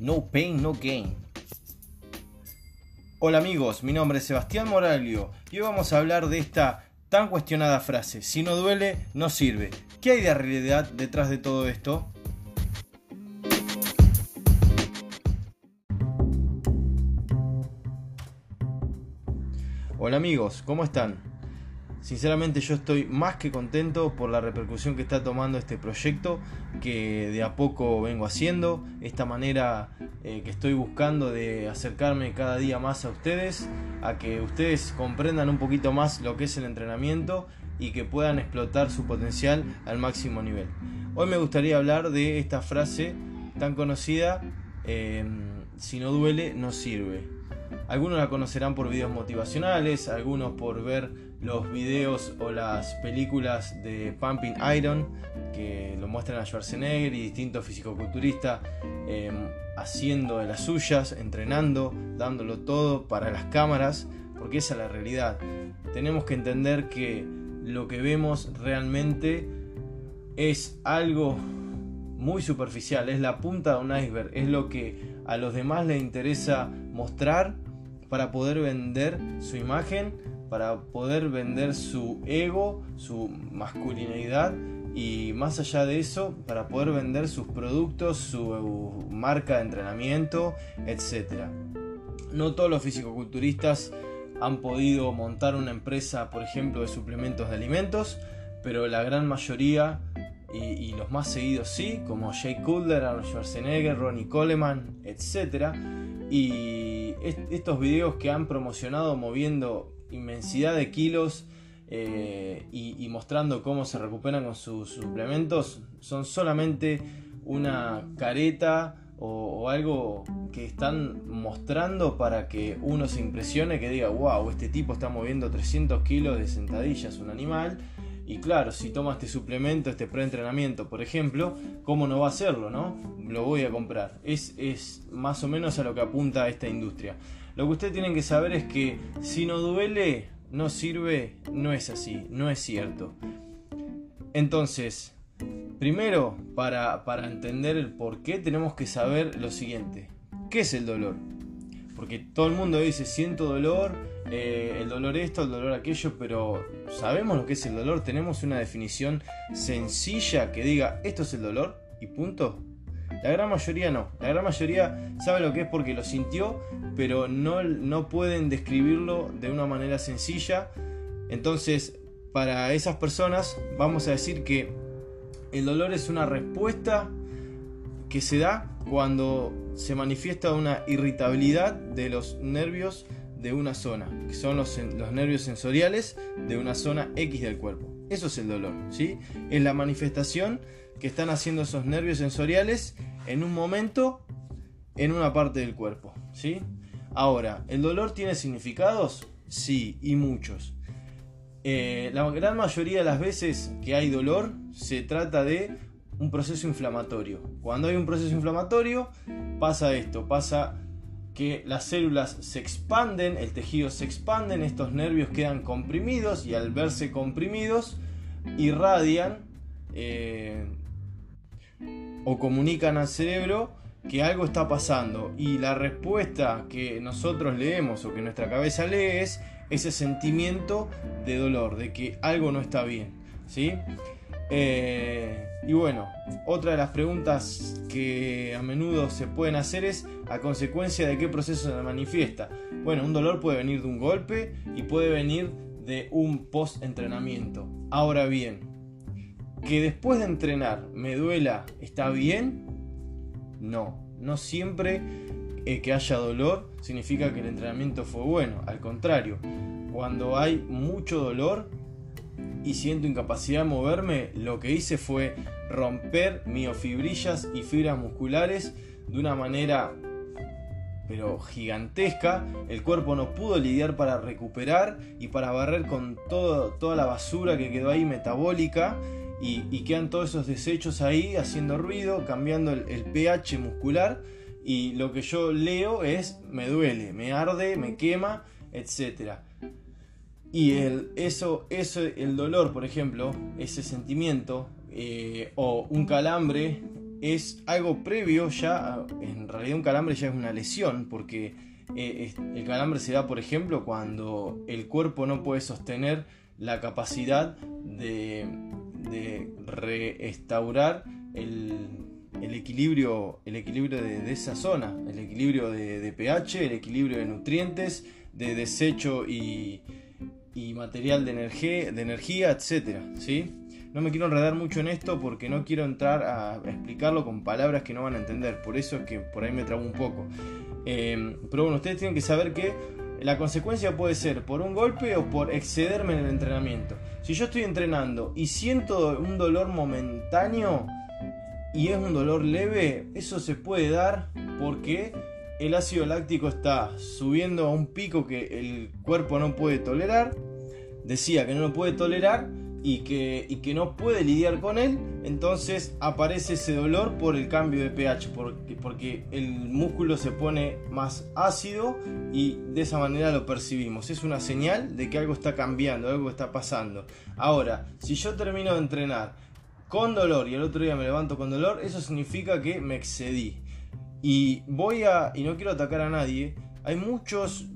No pain, no gain. Hola amigos, mi nombre es Sebastián Moralio y hoy vamos a hablar de esta tan cuestionada frase, si no duele, no sirve. ¿Qué hay de realidad detrás de todo esto? Hola amigos, ¿cómo están? Sinceramente yo estoy más que contento por la repercusión que está tomando este proyecto que de a poco vengo haciendo, esta manera eh, que estoy buscando de acercarme cada día más a ustedes, a que ustedes comprendan un poquito más lo que es el entrenamiento y que puedan explotar su potencial al máximo nivel. Hoy me gustaría hablar de esta frase tan conocida, eh, si no duele, no sirve. Algunos la conocerán por videos motivacionales, algunos por ver los videos o las películas de Pumping Iron que lo muestran a Schwarzenegger y distintos fisicoculturistas em, haciendo de las suyas, entrenando, dándolo todo para las cámaras, porque esa es la realidad. Tenemos que entender que lo que vemos realmente es algo muy superficial, es la punta de un iceberg, es lo que a los demás les interesa mostrar para poder vender su imagen, para poder vender su ego, su masculinidad y más allá de eso, para poder vender sus productos, su marca de entrenamiento, etc. No todos los fisicoculturistas han podido montar una empresa, por ejemplo, de suplementos de alimentos, pero la gran mayoría y, los más seguidos sí, como Jay Cutler, Arnold Schwarzenegger, Ronnie Coleman, etc. Y estos videos que han promocionado moviendo inmensidad de kilos eh, y, mostrando cómo se recuperan con sus suplementos son solamente una careta o, algo que están mostrando para que uno se impresione, que diga, wow, este tipo está moviendo 300 kilos de sentadillas, un animal. Y claro, si toma este suplemento, este preentrenamiento, por ejemplo, ¿cómo no va a hacerlo, no? Lo voy a comprar. Es, es más o menos a lo que apunta esta industria. Lo que ustedes tienen que saber es que si no duele, no sirve, no es así, no es cierto. Entonces, primero, para, para entender el por qué, tenemos que saber lo siguiente. ¿Qué es el dolor? Porque todo el mundo dice, siento dolor, eh, el dolor esto, el dolor aquello, pero ¿sabemos lo que es el dolor? ¿Tenemos una definición sencilla que diga, esto es el dolor y punto? La gran mayoría no. La gran mayoría sabe lo que es porque lo sintió, pero no, no pueden describirlo de una manera sencilla. Entonces, para esas personas vamos a decir que el dolor es una respuesta que se da cuando se manifiesta una irritabilidad de los nervios de una zona, que son los, los, nervios sensoriales de una zona X del cuerpo. Eso es el dolor, ¿sí? Es la manifestación que están haciendo esos nervios sensoriales en un momento en una parte del cuerpo, ¿sí? Ahora, ¿el dolor tiene significados? Sí, y muchos. Eh, la gran mayoría de las veces que hay dolor se trata de un proceso inflamatorio. Cuando hay un proceso inflamatorio pasa esto, pasa que las células se expanden, el tejido se expande, estos nervios quedan comprimidos y al verse comprimidos irradian eh, o comunican al cerebro que algo está pasando y la respuesta que nosotros leemos o que nuestra cabeza lee es ese sentimiento de dolor, de que algo no está bien. ¿sí? Eh, y bueno, otra de las preguntas que a menudo se pueden hacer es a consecuencia de qué proceso se manifiesta. Bueno, un dolor puede venir de un golpe y puede venir de un post-entrenamiento. Ahora bien, que después de entrenar me duela, ¿está bien? No, no siempre eh, que haya dolor significa que el entrenamiento fue bueno. Al contrario, cuando hay mucho dolor, y siento incapacidad de moverme, lo que hice fue romper miofibrillas y fibras musculares de una manera pero gigantesca. El cuerpo no pudo lidiar para recuperar y para barrer con todo, toda la basura que quedó ahí metabólica. Y, quedan todos esos desechos ahí haciendo ruido, cambiando el, el pH muscular. Y lo que yo leo es me duele, me arde, me quema, etcétera. Y el, eso, eso, el dolor, por ejemplo, ese sentimiento, eh, o un calambre es algo previo ya, en realidad un calambre ya es una lesión, porque eh, el calambre se da, por ejemplo, cuando el cuerpo no puede sostener la capacidad de, restaurar el, equilibrio, el equilibrio de, esa zona, el equilibrio de, pH, el equilibrio de nutrientes, de desecho y, material de energía, de energía etc. ¿sí? No me quiero enredar mucho en esto porque no quiero entrar a explicarlo con palabras que no van a entender, por eso es que por ahí me trago un poco. Eh, pero bueno, ustedes tienen que saber que la consecuencia puede ser por un golpe o por excederme en el entrenamiento. Si yo estoy entrenando y siento un dolor momentáneo y es un dolor leve, eso se puede dar porque el ácido láctico está subiendo a un pico que el cuerpo no puede tolerar. Decía que no lo puede tolerar y que, y que no puede lidiar con él, entonces aparece ese dolor por el cambio de pH, porque, porque el músculo se pone más ácido y de esa manera lo percibimos. Es una señal de que algo está cambiando, algo está pasando. Ahora, si yo termino de entrenar con dolor y el otro día me levanto con dolor, eso significa que me excedí. Y voy a, y no quiero atacar a nadie, hay muchos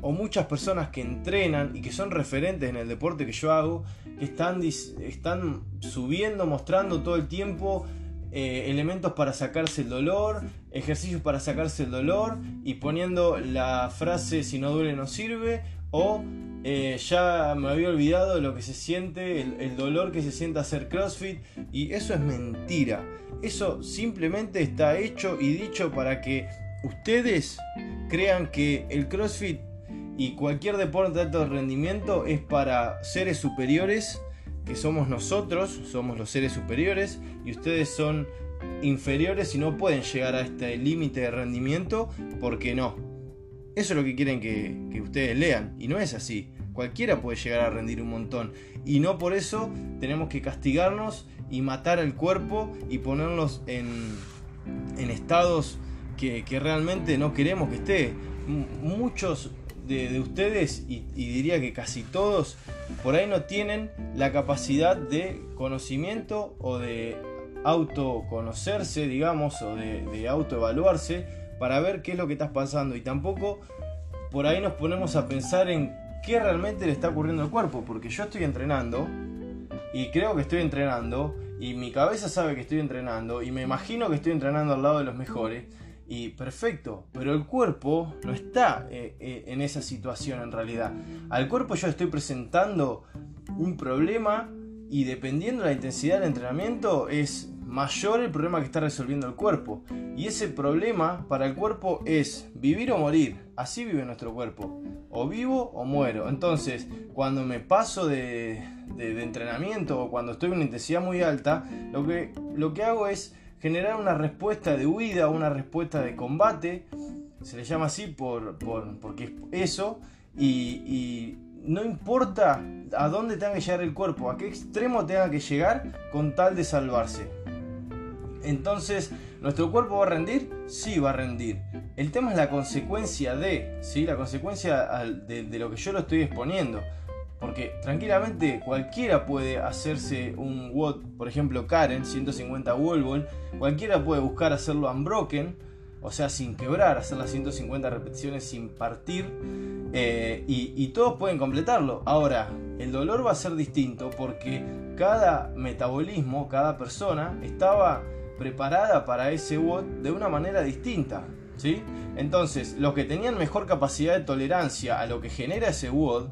o muchas personas que entrenan y que son referentes en el deporte que yo hago, que están, están subiendo, mostrando todo el tiempo eh, elementos para sacarse el dolor, ejercicios para sacarse el dolor y poniendo la frase si no duele no sirve o eh, ya me había olvidado lo que se siente, el, el, dolor que se siente hacer CrossFit y eso es mentira. Eso simplemente está hecho y dicho para que ustedes crean que el CrossFit y cualquier deporte de alto rendimiento es para seres superiores, que somos nosotros, somos los seres superiores, y ustedes son inferiores y no pueden llegar a este límite de rendimiento porque no. Eso es lo que quieren que, ustedes lean, y no es así. Cualquiera puede llegar a rendir un montón, y no por eso tenemos que castigarnos y matar al cuerpo y ponernos en, en estados que realmente no queremos que esté. muchos de, ustedes, y, diría que casi todos, por ahí no tienen la capacidad de conocimiento o de autoconocerse, digamos, o de, de autoevaluarse para ver qué es lo que estás pasando. Y tampoco por ahí nos ponemos a pensar en qué realmente le está ocurriendo al cuerpo, porque yo estoy entrenando y creo que estoy entrenando y mi cabeza sabe que estoy entrenando y me imagino que estoy entrenando al lado de los mejores y perfecto, pero el cuerpo no está eh, eh, en esa situación en realidad. Al cuerpo yo estoy presentando un problema y dependiendo de la intensidad del entrenamiento es mayor el problema que está resolviendo el cuerpo. Y ese problema para el cuerpo es vivir o morir. Así vive nuestro cuerpo. O vivo o muero. Entonces, cuando me paso de, entrenamiento o cuando estoy en una intensidad muy alta, lo que, lo que hago es generar una respuesta de huida, una respuesta de combate, se le llama así por, porque es eso, y, no importa a dónde tenga que llegar el cuerpo, a qué extremo tenga que llegar con tal de salvarse. Entonces, ¿nuestro cuerpo va a rendir? Sí, va a rendir. El tema es la consecuencia de, ¿sí? La consecuencia de lo que yo lo estoy exponiendo. Porque tranquilamente cualquiera puede hacerse un WOD, por ejemplo Karen, 150 wall cualquiera puede buscar hacerlo unbroken, o sea, sin quebrar, hacer las 150 repeticiones sin partir, eh, y, todos pueden completarlo. Ahora, el dolor va a ser distinto porque cada metabolismo, cada persona estaba preparada para ese WOD de una manera distinta. ¿sí? Entonces, los que tenían mejor capacidad de tolerancia a lo que genera ese WOD,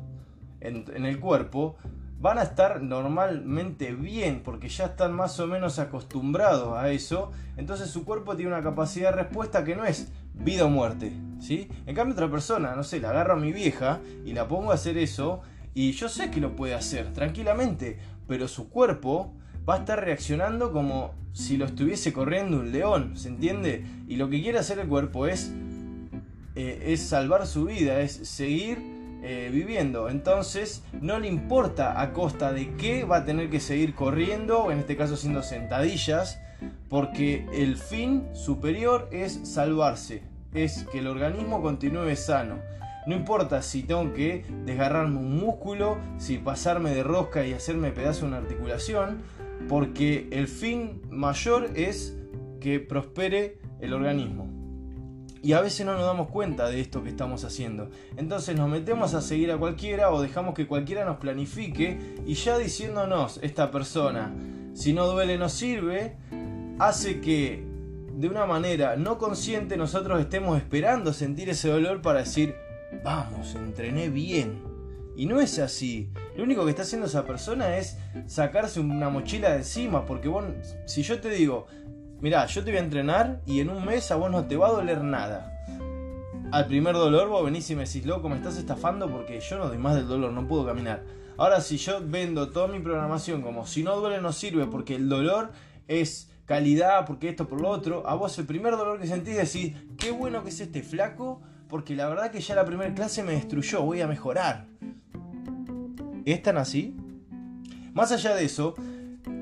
en, el cuerpo van a estar normalmente bien porque ya están más o menos acostumbrados a eso. Entonces su cuerpo tiene una capacidad de respuesta que no es vida o muerte. ¿sí? En cambio otra persona, no sé, la agarro a mi vieja y la pongo a hacer eso y yo sé que lo puede hacer tranquilamente, pero su cuerpo va a estar reaccionando como si lo estuviese corriendo un león, ¿se entiende? Y lo que quiere hacer el cuerpo es, eh, es salvar su vida, es seguir eh, viviendo. Entonces no le importa a costa de qué va a tener que seguir corriendo, en este caso haciendo sentadillas, porque el fin superior es salvarse, es que el organismo continúe sano. No importa si tengo que desgarrarme un músculo, si pasarme de rosca y hacerme pedazo una articulación, porque el fin mayor es que prospere el organismo. Y a veces no nos damos cuenta de esto que estamos haciendo. Entonces nos metemos a seguir a cualquiera o dejamos que cualquiera nos planifique y ya diciéndonos esta persona, si no duele no sirve, hace que de una manera no consciente nosotros estemos esperando sentir ese dolor para decir, vamos, entrené bien. Y no es así. Lo único que está haciendo esa persona es sacarse una mochila de encima. Porque vos, si yo te digo, mira, yo te voy a entrenar y en un mes a vos no te va a doler nada. Al primer dolor vos venís y me decís, loco, me estás estafando porque yo no doy más del dolor, no puedo caminar. Ahora si yo vendo toda mi programación como si no duele no sirve porque el dolor es calidad, porque esto por lo otro, a vos el primer dolor que sentís decís, qué bueno que es este flaco, porque la verdad que ya la primera clase me destruyó, voy a mejorar. ¿Es tan así? Más allá de eso,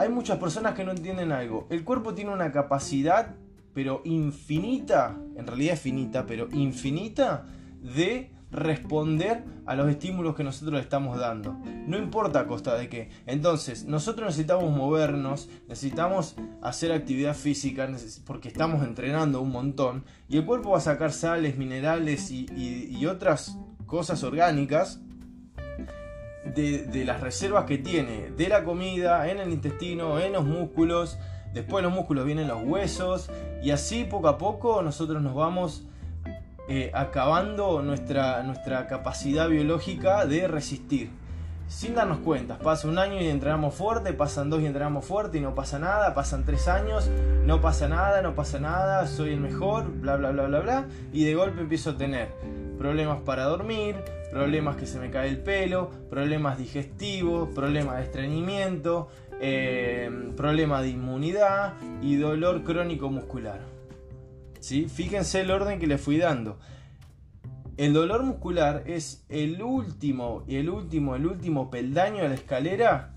hay muchas personas que no entienden algo. El cuerpo tiene una capacidad, pero infinita, en realidad es finita, pero infinita, de responder a los estímulos que nosotros le estamos dando. No importa a costa de qué. Entonces, nosotros necesitamos movernos, necesitamos hacer actividad física porque estamos entrenando un montón y el cuerpo va a sacar sales, minerales y, otras cosas orgánicas de, las reservas que tiene de la comida, en el intestino, en los músculos. Después los músculos vienen los huesos y así poco a poco nosotros nos vamos eh, acabando nuestra, nuestra capacidad biológica de resistir. Sin darnos cuenta, pasa un año y entrenamos fuerte, pasan dos y entrenamos fuerte y no pasa nada, pasan tres años, no pasa nada, no pasa nada, soy el mejor, bla bla bla bla bla, y de golpe empiezo a tener problemas para dormir, problemas que se me cae el pelo, problemas digestivos, problemas de estreñimiento, eh, problemas de inmunidad y dolor crónico muscular. Fíjense el orden que le fui dando. El dolor muscular es el último, y el último, el último peldaño de la escalera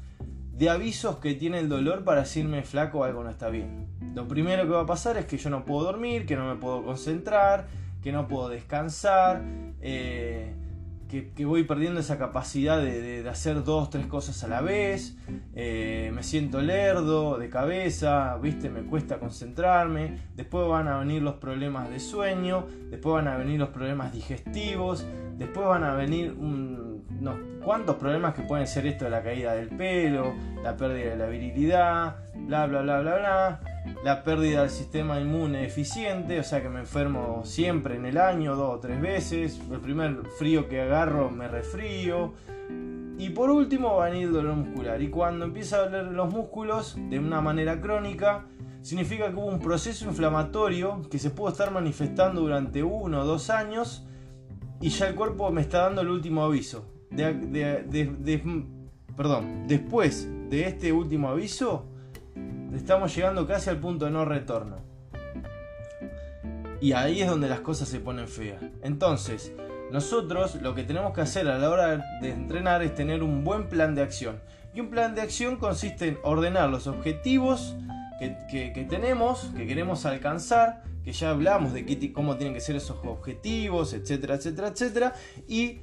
de avisos que tiene el dolor para decirme flaco algo no está bien. Lo primero que va a pasar es que yo no puedo dormir, que no me puedo concentrar, que no puedo descansar, eh, que, voy perdiendo esa capacidad de, hacer dos, tres cosas a la vez, eh, me siento lerdo de cabeza, viste, me cuesta concentrarme, después van a venir los problemas de sueño, después van a venir los problemas digestivos, después van a venir unos cuantos problemas que pueden ser esto de la caída del pelo, la pérdida de la virilidad, bla, bla, bla, bla, bla. La pérdida del sistema inmune eficiente, o sea que me enfermo siempre en el año, dos o tres veces, el primer frío que agarro me resfrío, y por último va a venir el dolor muscular, y cuando empieza a doler los músculos de una manera crónica, significa que hubo un proceso inflamatorio que se pudo estar manifestando durante uno o dos años, y ya el cuerpo me está dando el último aviso. Perdón, después de este último aviso, estamos llegando casi al punto de no retorno. Y ahí es donde las cosas se ponen feas. Entonces, nosotros lo que tenemos que hacer a la hora de entrenar es tener un buen plan de acción. Y un plan de acción consiste en ordenar los objetivos que, tenemos, que queremos alcanzar, que ya hablamos de cómo tienen que ser esos objetivos, etcétera, etcétera, etcétera. Y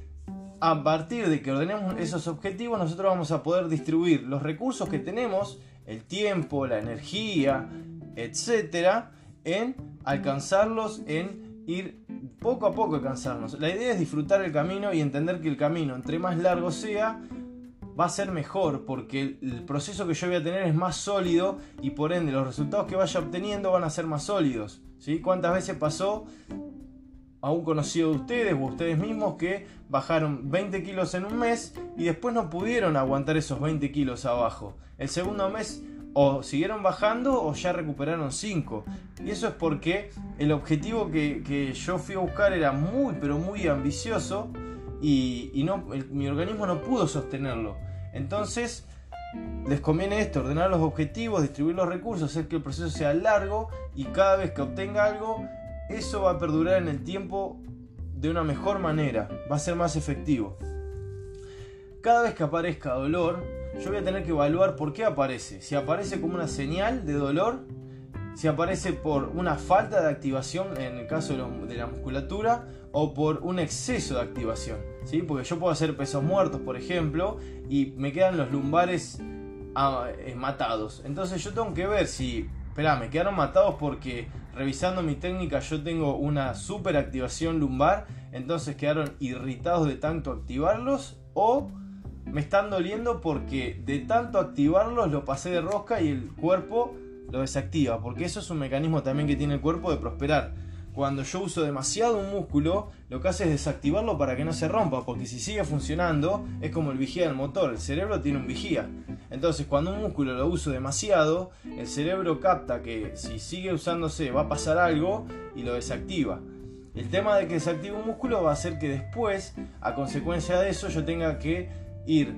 a partir de que ordenemos esos objetivos, nosotros vamos a poder distribuir los recursos que tenemos el tiempo, la energía, etcétera, en alcanzarlos, en ir poco a poco alcanzarnos. La idea es disfrutar el camino y entender que el camino, entre más largo sea, va a ser mejor porque el proceso que yo voy a tener es más sólido y por ende los resultados que vaya obteniendo van a ser más sólidos. ¿sí? ¿Cuántas veces pasó a un conocido de ustedes o ustedes mismos que bajaron 20 kilos en un mes y después no pudieron aguantar esos 20 kilos abajo. El segundo mes o siguieron bajando o ya recuperaron 5. Y eso es porque el objetivo que, yo fui a buscar era muy pero muy ambicioso y, no, mi organismo no pudo sostenerlo. Entonces les conviene esto, ordenar los objetivos, distribuir los recursos, hacer que el proceso sea largo y cada vez que obtenga algo eso va a perdurar en el tiempo de una mejor manera, va a ser más efectivo. Cada vez que aparezca dolor, yo voy a tener que evaluar por qué aparece. Si aparece como una señal de dolor, si aparece por una falta de activación en el caso de, la musculatura o por un exceso de activación. ¿sí? Porque yo puedo hacer pesos muertos, por ejemplo, y me quedan los lumbares ah, eh, matados. Entonces yo tengo que ver si Me quedaron matados porque revisando mi técnica yo tengo una super activación lumbar, entonces quedaron irritados de tanto activarlos o me están doliendo porque de tanto activarlos lo pasé de rosca y el cuerpo lo desactiva, porque eso es un mecanismo también que tiene el cuerpo de prosperar cuando yo uso demasiado un músculo, lo que hace es desactivarlo para que no se rompa, porque si sigue funcionando, es como el vigía del motor, el cerebro tiene un vigía. Entonces, cuando un músculo lo uso demasiado, el cerebro capta que si sigue usándose va a pasar algo y lo desactiva. El tema de que desactive un músculo va a hacer que después, a consecuencia de eso, yo tenga que ir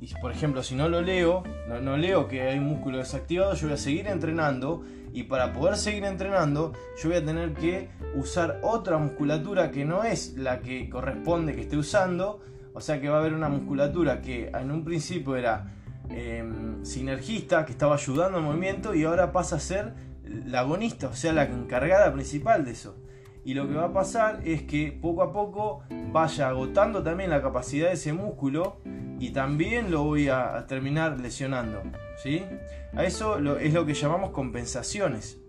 y, por ejemplo, si no lo leo, no, leo que hay músculo desactivado, yo voy a seguir entrenando y para poder seguir entrenando, yo voy a tener que usar otra musculatura que no es la que corresponde que esté usando, o sea que va a haber una musculatura que en un principio era em, sinergista, que estaba ayudando al movimiento y ahora pasa a ser la agonista, o sea, la encargada principal de eso. Y lo que va a pasar es que poco a poco vaya agotando también la capacidad de ese músculo y también lo voy a, terminar lesionando. ¿sí? A eso es lo que llamamos compensaciones.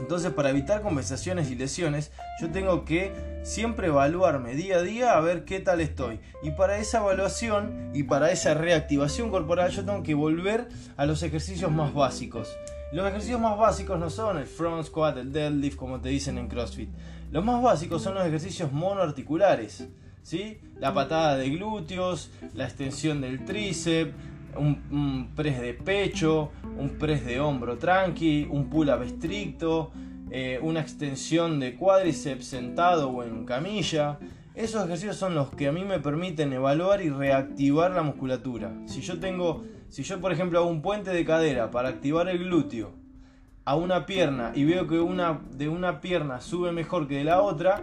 Entonces para evitar compensaciones y lesiones yo tengo que siempre evaluarme día a día a ver qué tal estoy. Y para esa evaluación y para esa reactivación corporal yo tengo que volver a los ejercicios más básicos. Los ejercicios más básicos no son el front squat, el deadlift como te dicen en CrossFit. Los más básicos son los ejercicios monoarticulares. ¿sí? La patada de glúteos, la extensión del tríceps, un, press de pecho, un press de hombro tranqui, un pull-up estricto, eh, una extensión de cuádriceps sentado o en camilla. Esos ejercicios son los que a mí me permiten evaluar y reactivar la musculatura. Si yo tengo, si yo por ejemplo hago un puente de cadera para activar el glúteo a una pierna y veo que una de una pierna sube mejor que de la otra,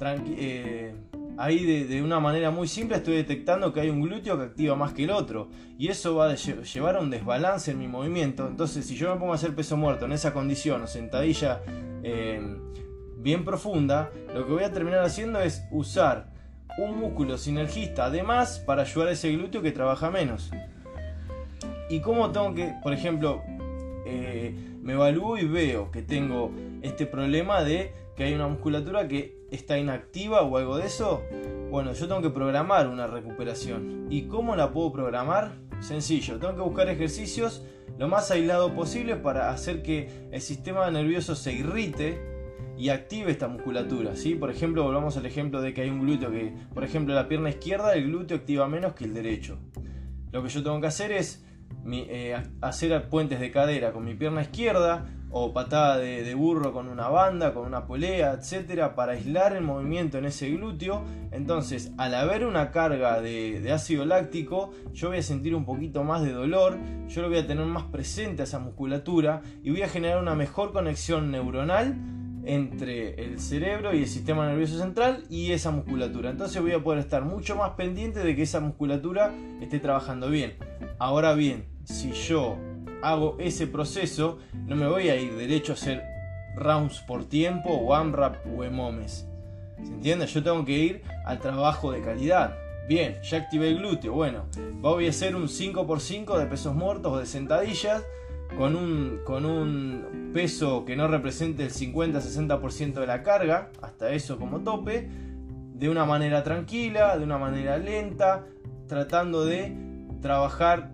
eh, ahí de, una manera muy simple estoy detectando que hay un glúteo que activa más que el otro. Y eso va a llevar a un desbalance en mi movimiento. Entonces, si yo me pongo a hacer peso muerto en esa condición o sentadilla em, bien profunda, lo que voy a terminar haciendo es usar un músculo sinergista además para ayudar a ese glúteo que trabaja menos. Y cómo tengo que, por ejemplo, eh, me evalúo y veo que tengo este problema de que hay una musculatura que está inactiva o algo de eso, bueno, yo tengo que programar una recuperación. ¿Y cómo la puedo programar? Sencillo, tengo que buscar ejercicios lo más aislado posible para hacer que el sistema nervioso se irrite y active esta musculatura. ¿sí? Por ejemplo, volvamos al ejemplo de que hay un glúteo que, por ejemplo, la pierna izquierda, el glúteo activa menos que el derecho. Lo que yo tengo que hacer es eh, hacer puentes de cadera con mi pierna izquierda, o patada de, burro con una banda, con una polea, etcétera, para aislar el movimiento en ese glúteo. Entonces, al haber una carga de, ácido láctico, yo voy a sentir un poquito más de dolor, yo lo voy a tener más presente a esa musculatura y voy a generar una mejor conexión neuronal entre el cerebro y el sistema nervioso central y esa musculatura. Entonces voy a poder estar mucho más pendiente de que esa musculatura esté trabajando bien. Ahora bien, si yo hago ese proceso, no me voy a ir derecho a hacer rounds por tiempo, one rap o emomes. ¿Se entiende? Yo tengo que ir al trabajo de calidad. Bien, ya activé el glúteo. Bueno, voy a hacer un 5x5 de pesos muertos o de sentadillas con un, con un peso que no represente el 50-60% de la carga, hasta eso como tope, de una manera tranquila, de una manera lenta, tratando de trabajar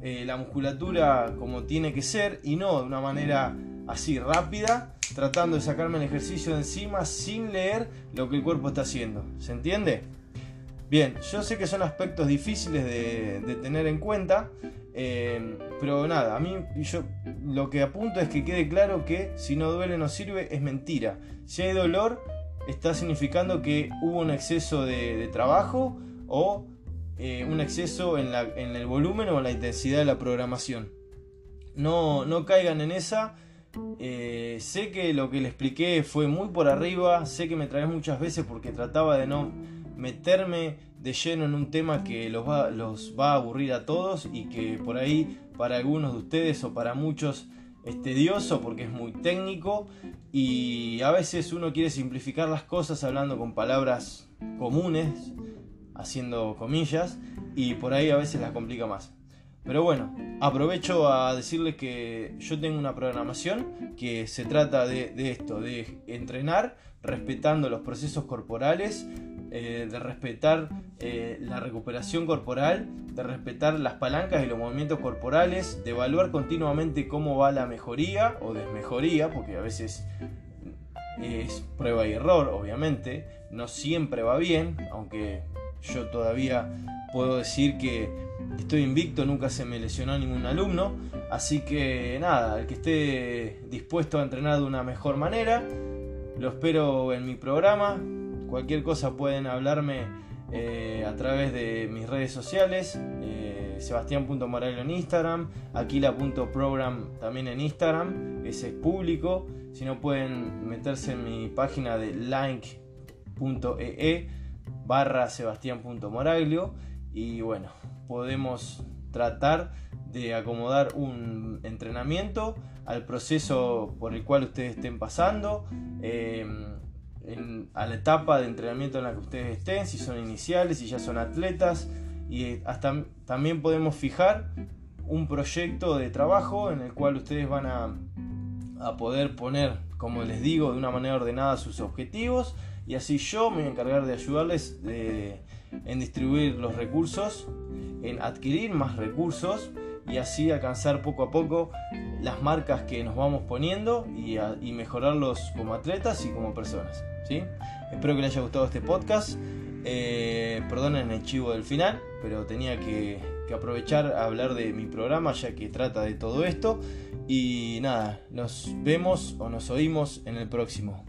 eh, la musculatura como tiene que ser y no de una manera así rápida, tratando de sacarme el ejercicio de encima sin leer lo que el cuerpo está haciendo. ¿Se entiende? Bien, yo sé que son aspectos difíciles de, tener en cuenta, eh, pero nada, a mí yo lo que apunto es que quede claro que si no duele no sirve, es mentira. Si hay dolor, está significando que hubo un exceso de trabajo o eh, un exceso en, el volumen o en la intensidad de la programación. No, no caigan en esa. Eh, sé que lo que le expliqué fue muy por arriba, sé que me traes muchas veces porque trataba de no meterme de lleno en un tema que los va, los va a aburrir a todos y que por ahí para algunos de ustedes o para muchos es tedioso porque es muy técnico y a veces uno quiere simplificar las cosas hablando con palabras comunes haciendo comillas, y por ahí a veces las complica más. Pero bueno, aprovecho a decirles que yo tengo una programación que se trata de, esto, de entrenar respetando los procesos corporales, eh, de respetar eh, la recuperación corporal, de respetar las palancas y los movimientos corporales, de evaluar continuamente cómo va la mejoría o desmejoría, porque a veces es prueba y error, obviamente, no siempre va bien, aunque yo todavía puedo decir que estoy invicto, nunca se me lesionó ningún alumno, así que nada, el que esté dispuesto a entrenar de una mejor manera, lo espero en mi programa, cualquier cosa pueden hablarme eh, a través de mis redes sociales, eh, sebastián.morailo en Instagram, aquila.program también en Instagram, ese es público, si no pueden meterse en mi página de link.ee barra sebastián.moraglio y bueno, podemos tratar de acomodar un entrenamiento al proceso por el cual ustedes estén pasando, em, a la etapa de entrenamiento en la que ustedes estén, si son iniciales, si ya son atletas, y hasta también podemos fijar un proyecto de trabajo en el cual ustedes van a, a poder poner, como les digo, de una manera ordenada sus objetivos y así yo me voy a encargar de ayudarles en distribuir los recursos, en adquirir más recursos y así alcanzar poco a poco las marcas que nos vamos poniendo y, mejorarlos como atletas y como personas. ¿sí? Espero que les haya gustado este podcast. Eh, perdonen el chivo del final, pero tenía que, que aprovechar a hablar de mi programa ya que trata de todo esto. Y nada, nos vemos o nos oímos en el próximo.